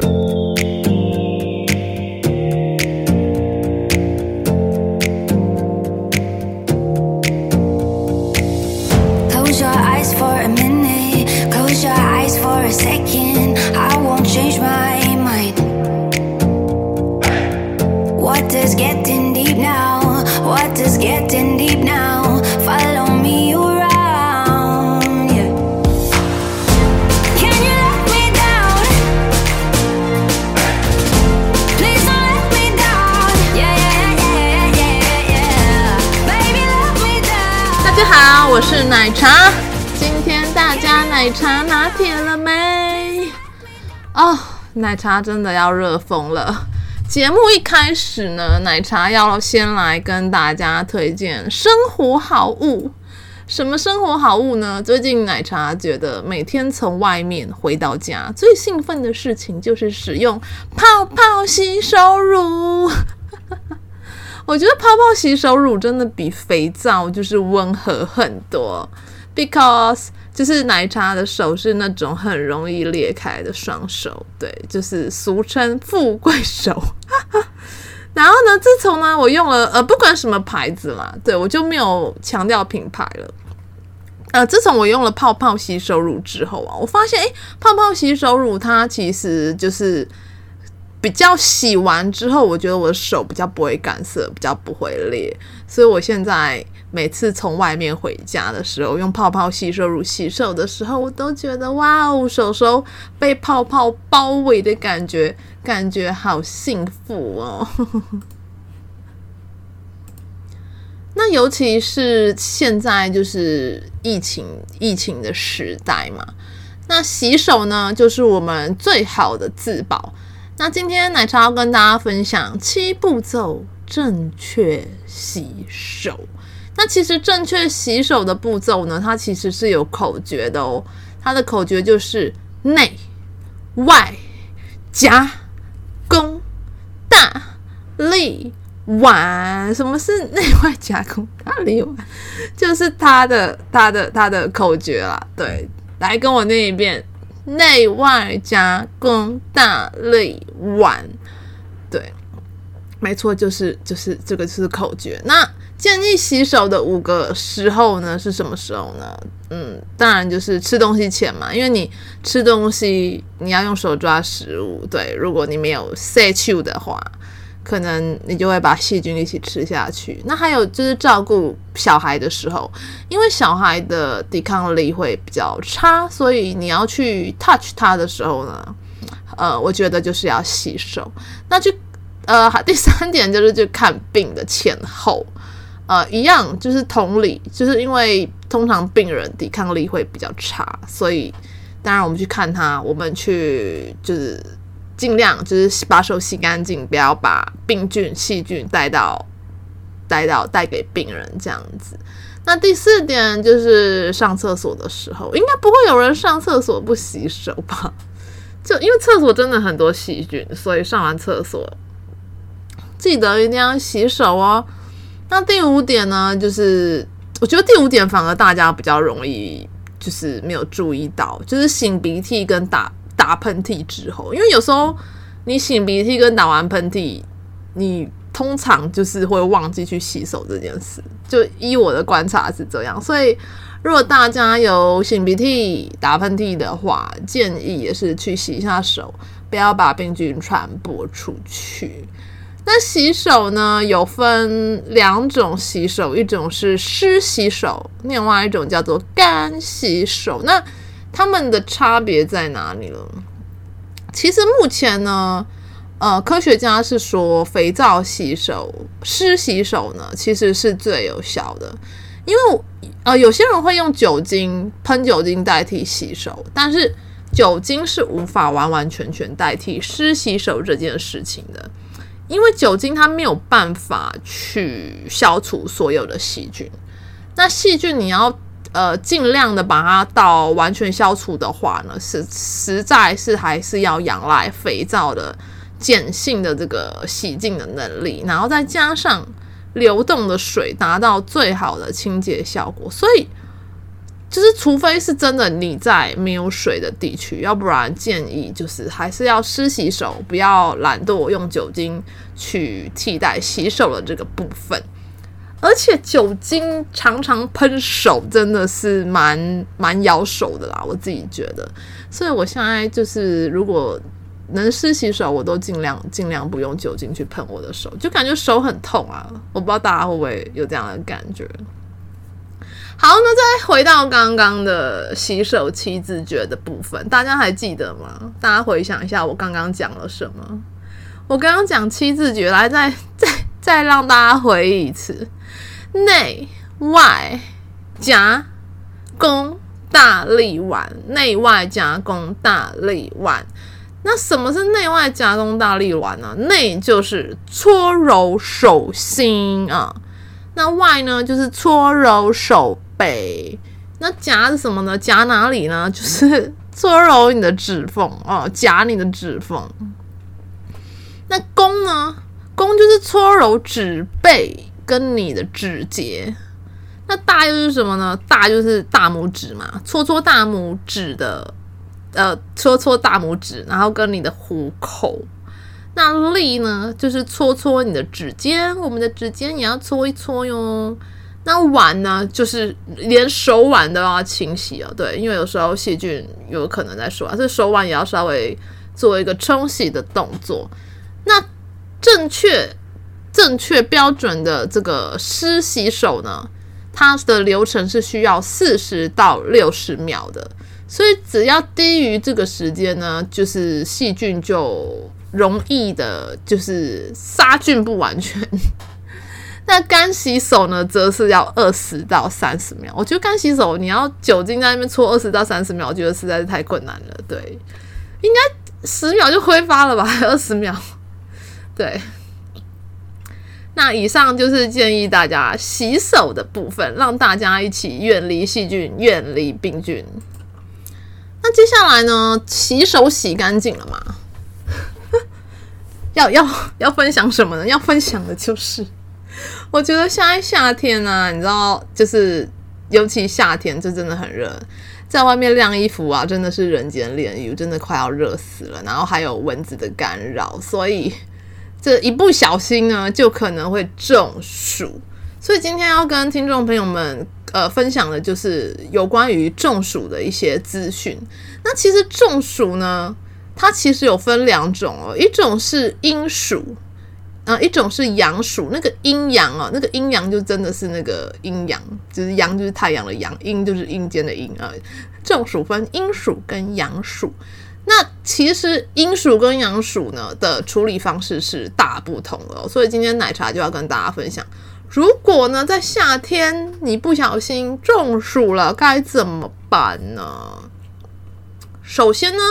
Música 我是奶茶，今天大家奶茶拿铁了没？哦、奶茶真的要热疯了。节目一开始呢，奶茶要先来跟大家推荐生活好物。什么生活好物呢？最近奶茶觉得每天从外面回到家，最兴奋的事情就是使用泡泡洗手乳。我觉得泡泡洗手乳真的比肥皂就是温和很多，because 就是奶茶的手是那种很容易裂开的双手，对，就是俗称富贵手。然后呢，自从呢我用了呃不管什么牌子啦，对，我就没有强调品牌了。呃，自从我用了泡泡洗手乳之后啊，我发现诶，泡泡洗手乳它其实就是。比较洗完之后，我觉得我的手比较不会干涩，比较不会裂，所以我现在每次从外面回家的时候，用泡泡洗手乳洗手的时候，我都觉得哇哦，手手被泡泡包围的感觉，感觉好幸福哦。那尤其是现在就是疫情疫情的时代嘛，那洗手呢，就是我们最好的自保。那今天奶茶要跟大家分享七步骤正确洗手。那其实正确洗手的步骤呢，它其实是有口诀的哦。它的口诀就是内外夹弓大立碗。什么是内外夹弓大立碗？就是它的它的它的口诀啦。对，来跟我念一遍。内外夹弓大力丸，对，没错，就是就是这个是口诀。那建议洗手的五个时候呢，是什么时候呢？嗯，当然就是吃东西前嘛，因为你吃东西你要用手抓食物，对，如果你没有洗手的话。可能你就会把细菌一起吃下去。那还有就是照顾小孩的时候，因为小孩的抵抗力会比较差，所以你要去 touch 他的时候呢，呃，我觉得就是要洗手。那就呃，第三点就是去看病的前后，呃，一样就是同理，就是因为通常病人抵抗力会比较差，所以当然我们去看他，我们去就是。尽量就是把手洗干净，不要把病菌、细菌带到带到带给病人这样子。那第四点就是上厕所的时候，应该不会有人上厕所不洗手吧？就因为厕所真的很多细菌，所以上完厕所记得一定要洗手哦。那第五点呢，就是我觉得第五点反而大家比较容易就是没有注意到，就是擤鼻涕跟打。打喷嚏之后，因为有时候你擤鼻涕跟打完喷嚏，你通常就是会忘记去洗手这件事。就依我的观察是这样，所以如果大家有擤鼻涕、打喷嚏的话，建议也是去洗一下手，不要把病菌传播出去。那洗手呢，有分两种洗手，一种是湿洗手，另外一种叫做干洗手。那它们的差别在哪里了？其实目前呢，呃，科学家是说肥皂洗手、湿洗手呢，其实是最有效的。因为呃，有些人会用酒精喷酒精代替洗手，但是酒精是无法完完全全代替湿洗手这件事情的，因为酒精它没有办法去消除所有的细菌。那细菌你要。呃，尽量的把它到完全消除的话呢，是实在是还是要仰赖肥皂的碱性的这个洗净的能力，然后再加上流动的水，达到最好的清洁效果。所以，就是除非是真的你在没有水的地区，要不然建议就是还是要湿洗手，不要懒惰用酒精去替代洗手的这个部分。而且酒精常常喷手，真的是蛮蛮咬手的啦，我自己觉得。所以我现在就是如果能湿洗手，我都尽量尽量不用酒精去喷我的手，就感觉手很痛啊。我不知道大家会不会有这样的感觉。好，那再回到刚刚的洗手七字诀的部分，大家还记得吗？大家回想一下，我刚刚讲了什么？我刚刚讲七字诀，来再再再让大家回忆一次。内外夹弓大立腕，内外夹弓大立腕。那什么是内外夹弓大立腕呢？内就是搓揉手心啊，那外呢就是搓揉手背。那夹是什么呢？夹哪里呢？就是 搓揉你的指缝哦，夹你的指缝。那弓呢？弓就是搓揉指背。跟你的指节，那大又是什么呢？大就是大拇指嘛，搓搓大拇指的，呃，搓搓大拇指，然后跟你的虎口。那力呢，就是搓搓你的指尖，我们的指尖也要搓一搓哟。那碗呢，就是连手腕都要清洗哦，对，因为有时候细菌有可能在手腕，所以手腕也要稍微做一个冲洗的动作。那正确。正确标准的这个湿洗手呢，它的流程是需要四十到六十秒的，所以只要低于这个时间呢，就是细菌就容易的，就是杀菌不完全。那干洗手呢，则是要二十到三十秒。我觉得干洗手你要酒精在那边搓二十到三十秒，我觉得实在是太困难了。对，应该十秒就挥发了吧？二十秒，对。那以上就是建议大家洗手的部分，让大家一起远离细菌，远离病菌。那接下来呢？洗手洗干净了吗？要要要分享什么呢？要分享的就是，我觉得现在夏天呢、啊，你知道，就是尤其夏天，这真的很热，在外面晾衣服啊，真的是人间炼狱，真的快要热死了。然后还有蚊子的干扰，所以。这一不小心呢，就可能会中暑，所以今天要跟听众朋友们呃分享的就是有关于中暑的一些资讯。那其实中暑呢，它其实有分两种哦，一种是阴暑，呃，一种是阳暑。那个阴阳啊，那个阴阳就真的是那个阴阳，就是阳就是太阳的阳，阴就是阴间的阴啊。中暑分阴暑跟阳暑。那其实阴暑跟阳暑呢的处理方式是大不同的哦，所以今天奶茶就要跟大家分享，如果呢在夏天你不小心中暑了，该怎么办呢？首先呢，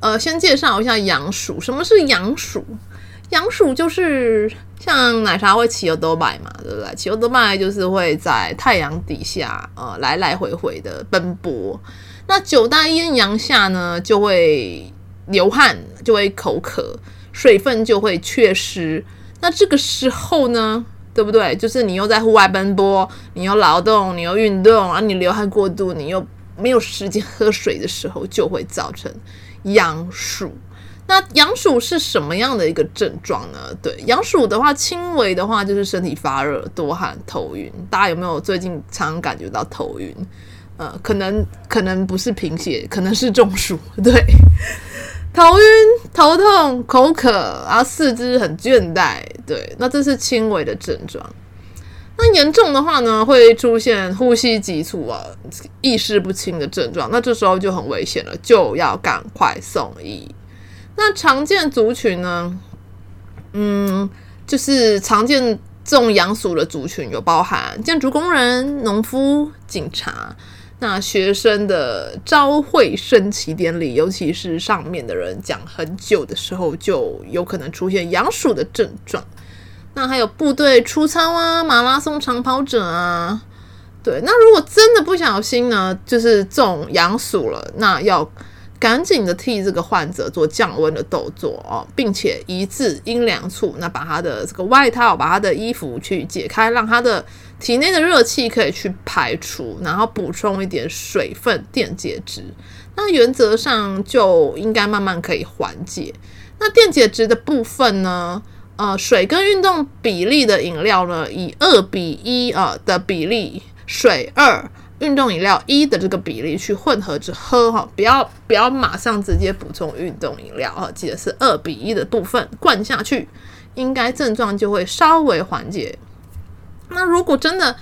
呃，先介绍一下阳暑。什么是阳暑？阳暑就是像奶茶会骑欧兜拜嘛，对不对？骑欧兜拜就是会在太阳底下呃来来回回的奔波。那九大艳阳下呢，就会流汗，就会口渴，水分就会缺失。那这个时候呢，对不对？就是你又在户外奔波，你又劳动，你又运动，啊，你流汗过度，你又没有时间喝水的时候，就会造成阳暑。那阳暑是什么样的一个症状呢？对，阳暑的话，轻微的话就是身体发热、多汗、头晕。大家有没有最近常感觉到头晕？呃，可能可能不是贫血，可能是中暑。对，头晕、头痛、口渴，然后四肢很倦怠。对，那这是轻微的症状。那严重的话呢，会出现呼吸急促啊、意识不清的症状。那这时候就很危险了，就要赶快送医。那常见族群呢，嗯，就是常见这种阳暑的族群有包含建筑工人、农夫、警察。那学生的招会升旗典礼，尤其是上面的人讲很久的时候，就有可能出现羊鼠的症状。那还有部队出操啊，马拉松长跑者啊，对。那如果真的不小心呢，就是中羊鼠了，那要赶紧的替这个患者做降温的动作哦，并且移至阴凉处，那把他的这个外套、把他的衣服去解开，让他的体内的热气可以去排除，然后补充一点水分、电解质。那原则上就应该慢慢可以缓解。那电解质的部分呢？呃，水跟运动比例的饮料呢，以二比一呃的比例，水二，运动饮料一的这个比例去混合着喝哈，不要不要马上直接补充运动饮料哈，记得是二比一的部分灌下去，应该症状就会稍微缓解。那如果真的，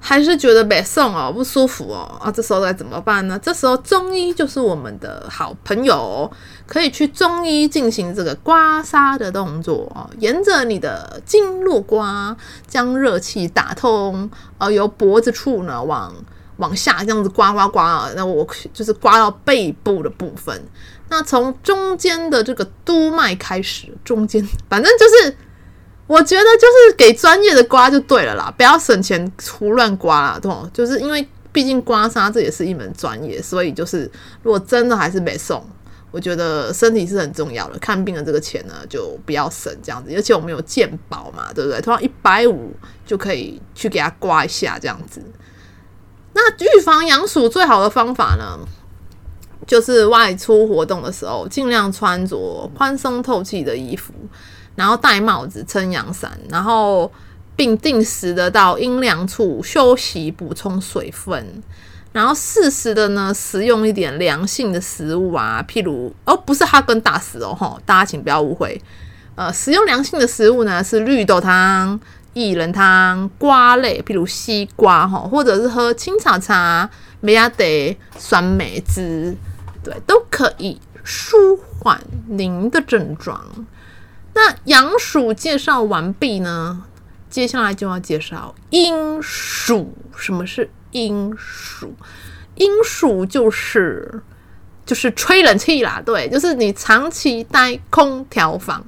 还是觉得没送哦，不舒服哦啊，这时候该怎么办呢？这时候中医就是我们的好朋友，可以去中医进行这个刮痧的动作哦，沿着你的经络刮，将热气打通，呃，由脖子处呢往往下这样子刮刮刮啊，那我就是刮到背部的部分，那从中间的这个督脉开始，中间反正就是。我觉得就是给专业的刮就对了啦，不要省钱胡乱刮啦，对，就是因为毕竟刮痧这也是一门专业，所以就是如果真的还是没送，我觉得身体是很重要的，看病的这个钱呢就不要省这样子，而且我们有健保嘛，对不对？通常一百五就可以去给他刮一下这样子。预防阳暑最好的方法呢，就是外出活动的时候尽量穿着宽松透气的衣服。然后戴帽子、撑阳伞，然后并定时的到阴凉处休息、补充水分，然后适时的呢食用一点凉性的食物啊，譬如哦，不是哈根达斯哦，吼，大家请不要误会，呃，食用凉性的食物呢是绿豆汤、薏仁汤、瓜类，譬如西瓜哈，或者是喝青草茶、梅亚德、酸梅汁，对，都可以舒缓您的症状。那阳暑介绍完毕呢，接下来就要介绍阴暑。什么是阴暑？阴暑就是就是吹冷气啦，对，就是你长期待空调房，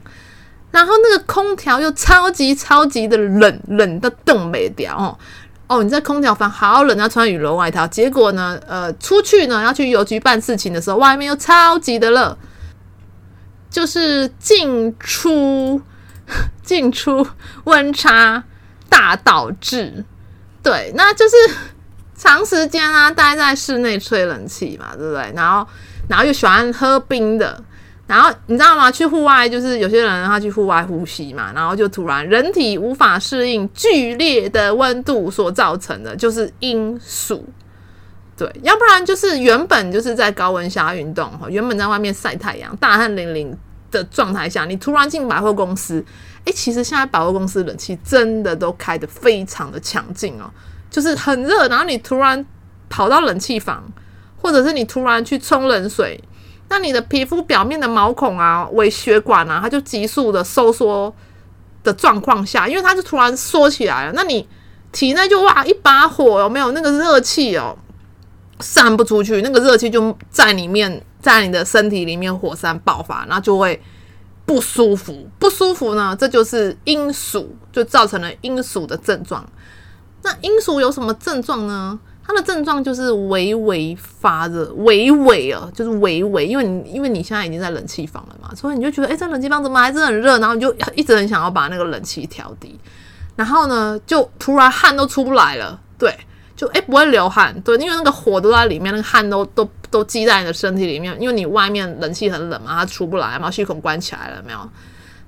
然后那个空调又超级超级的冷，冷的冻没掉哦。哦，你在空调房好冷，要穿羽绒外套，结果呢，呃，出去呢要去邮局办事情的时候，外面又超级的热。就是进出 进出温差大导致，对，那就是长时间啊待在室内吹冷气嘛，对不对？然后然后又喜欢喝冰的，然后你知道吗？去户外就是有些人他去户外呼吸嘛，然后就突然人体无法适应剧烈的温度所造成的，就是阴暑。对，要不然就是原本就是在高温下运动哈，原本在外面晒太阳，大汗淋漓的状态下，你突然进百货公司，诶，其实现在百货公司冷气真的都开得非常的强劲哦，就是很热，然后你突然跑到冷气房，或者是你突然去冲冷水，那你的皮肤表面的毛孔啊、微血管啊，它就急速的收缩的状况下，因为它就突然缩起来了，那你体内就哇一把火，有没有那个热气哦？散不出去，那个热气就在里面，在你的身体里面火山爆发，然后就会不舒服。不舒服呢，这就是阴暑，就造成了阴暑的症状。那阴暑有什么症状呢？它的症状就是微微发热，微微啊，就是微微，因为你因为你现在已经在冷气房了嘛，所以你就觉得，哎，这冷气房怎么还是很热？然后你就一直很想要把那个冷气调低，然后呢，就突然汗都出不来了，对。就诶、不会流汗，对，因为那个火都在里面，那个汗都都都积在你的身体里面，因为你外面冷气很冷嘛，它出不来，毛细孔关起来了没有？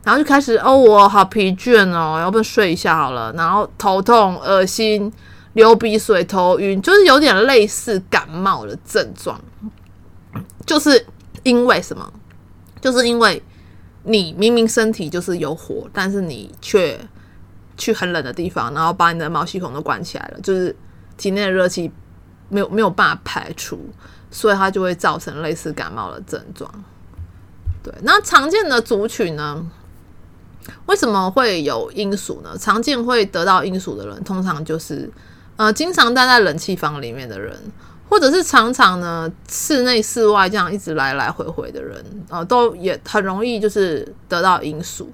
然后就开始哦，我好疲倦哦，要不要睡一下好了？然后头痛、恶心、流鼻水、头晕，就是有点类似感冒的症状。就是因为什么？就是因为你明明身体就是有火，但是你却去很冷的地方，然后把你的毛细孔都关起来了，就是。体内的热气没有没有办法排出，所以它就会造成类似感冒的症状。对，那常见的族群呢？为什么会有阴暑呢？常见会得到阴暑的人，通常就是呃，经常待在冷气房里面的人，或者是常常呢室内室外这样一直来来回回的人，呃，都也很容易就是得到阴暑。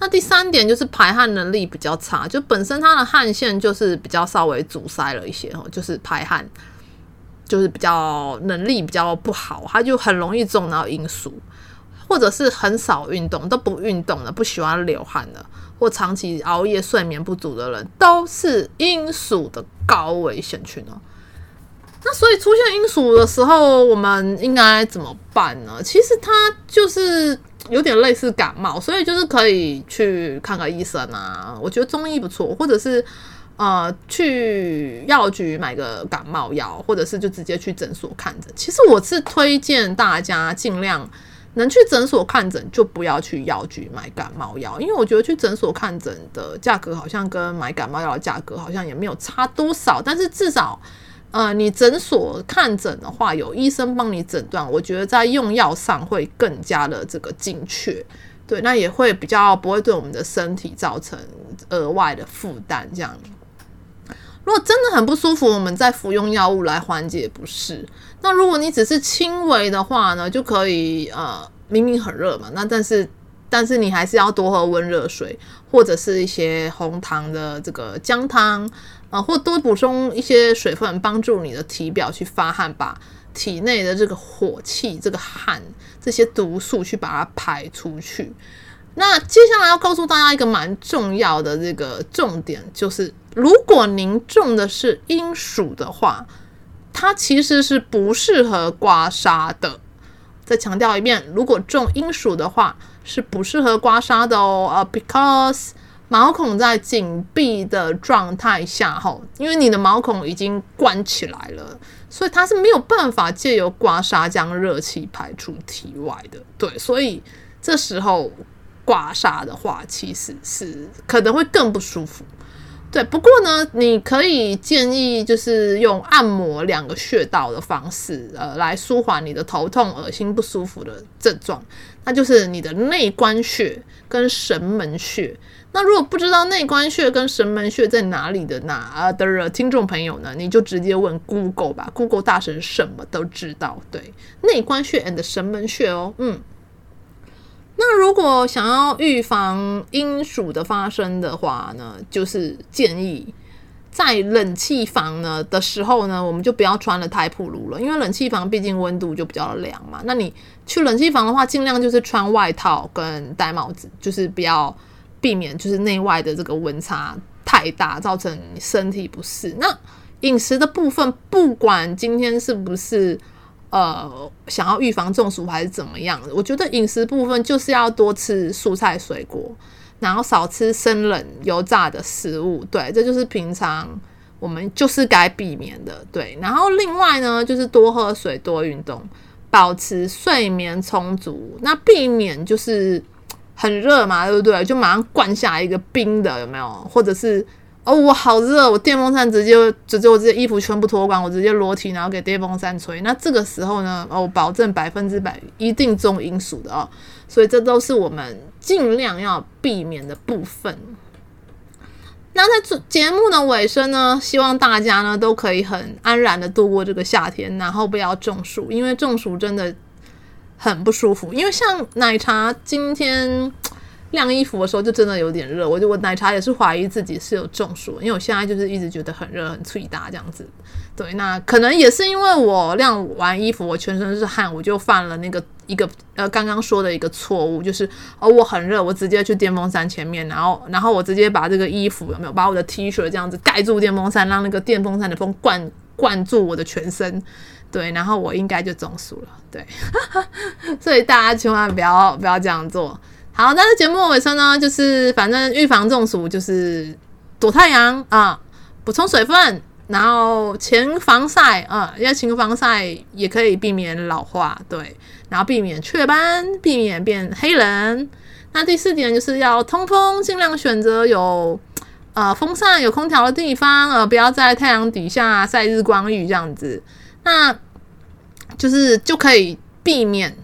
那第三点就是排汗能力比较差，就本身它的汗腺就是比较稍微阻塞了一些哦，就是排汗就是比较能力比较不好，他就很容易中到阴暑，或者是很少运动都不运动的，不喜欢流汗的，或长期熬夜睡眠不足的人，都是阴暑的高危险群哦。那所以出现阴暑的时候，我们应该怎么办呢？其实它就是有点类似感冒，所以就是可以去看个医生啊。我觉得中医不错，或者是呃去药局买个感冒药，或者是就直接去诊所看诊。其实我是推荐大家尽量能去诊所看诊，就不要去药局买感冒药，因为我觉得去诊所看诊的价格好像跟买感冒药的价格好像也没有差多少，但是至少。呃，你诊所看诊的话，有医生帮你诊断，我觉得在用药上会更加的这个精确，对，那也会比较不会对我们的身体造成额外的负担。这样，如果真的很不舒服，我们再服用药物来缓解不适。那如果你只是轻微的话呢，就可以呃，明明很热嘛，那但是但是你还是要多喝温热水，或者是一些红糖的这个姜汤。啊，或多补充一些水分，帮助你的体表去发汗，把体内的这个火气、这个汗、这些毒素去把它排出去。那接下来要告诉大家一个蛮重要的这个重点，就是如果您中的是阴暑的话，它其实是不适合刮痧的。再强调一遍，如果中阴暑的话，是不适合刮痧的哦。啊，because 毛孔在紧闭的状态下，吼，因为你的毛孔已经关起来了，所以它是没有办法借由刮痧将热气排出体外的。对，所以这时候刮痧的话，其实是可能会更不舒服。对，不过呢，你可以建议就是用按摩两个穴道的方式，呃，来舒缓你的头痛、恶心、不舒服的症状，那就是你的内关穴跟神门穴。那如果不知道内关穴跟神门穴在哪里的哪的听众朋友呢，你就直接问 Google 吧，Google 大神什么都知道。对，内关穴 and 神门穴哦，嗯。那如果想要预防阴暑的发生的话呢，就是建议在冷气房呢的时候呢，我们就不要穿得太暴露了，因为冷气房毕竟温度就比较凉嘛。那你去冷气房的话，尽量就是穿外套跟戴帽子，就是不要。避免就是内外的这个温差太大，造成身体不适。那饮食的部分，不管今天是不是呃想要预防中暑还是怎么样，我觉得饮食部分就是要多吃蔬菜水果，然后少吃生冷油炸的食物。对，这就是平常我们就是该避免的。对，然后另外呢，就是多喝水，多运动，保持睡眠充足，那避免就是。很热嘛，对不对？就马上灌下一个冰的，有没有？或者是哦，我好热，我电风扇直接直接我这些衣服全部脱光，我直接裸体，然后给电风扇吹。那这个时候呢，哦，保证百分之百一定中阴暑的哦。所以这都是我们尽量要避免的部分。那在节目的尾声呢，希望大家呢都可以很安然的度过这个夏天，然后不要中暑，因为中暑真的。很不舒服，因为像奶茶今天晾衣服的时候就真的有点热，我就我奶茶也是怀疑自己是有中暑，因为我现在就是一直觉得很热很脆大这样子。对，那可能也是因为我晾完衣服，我全身是汗，我就犯了那个一个呃刚刚说的一个错误，就是哦我很热，我直接去电风扇前面，然后然后我直接把这个衣服有没有把我的 T 恤这样子盖住电风扇，让那个电风扇的风灌灌住我的全身。对，然后我应该就中暑了。对，所以大家千万不要不要这样做。好，但是节目尾声呢，就是反正预防中暑就是躲太阳啊，补充水分，然后勤防晒啊，要勤防晒也可以避免老化。对，然后避免雀斑，避免变黑人。那第四点就是要通风，尽量选择有呃风扇、有空调的地方，呃，不要在太阳底下晒日光浴这样子。那就是就可以避免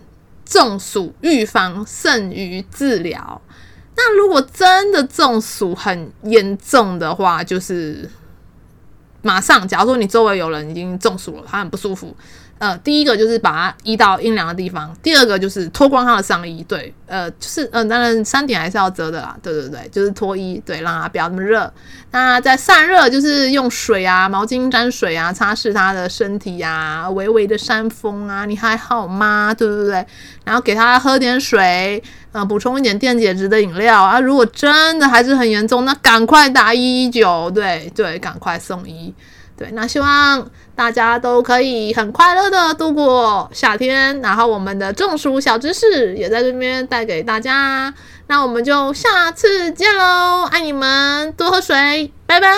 中暑，预防胜于治疗。那如果真的中暑很严重的话，就是马上，假如说你周围有人已经中暑了，他很不舒服，呃，第一个就是把它移到阴凉的地方，第二个就是脱光他的上衣，对，呃，就是嗯、呃，当然三点还是要遮的啦，对对对，就是脱衣，对，让它不要那么热。那在散热，就是用水啊，毛巾沾水啊，擦拭他的身体啊，微微的扇风啊，你还好吗？对不对？然后给他喝点水，呃，补充一点电解质的饮料啊。如果真的还是很严重，那赶快打一一九，对对，赶快送医。对，那希望大家都可以很快乐的度过夏天，然后我们的中暑小知识也在这边带给大家。那我们就下次见喽，爱你们，多喝水，拜拜。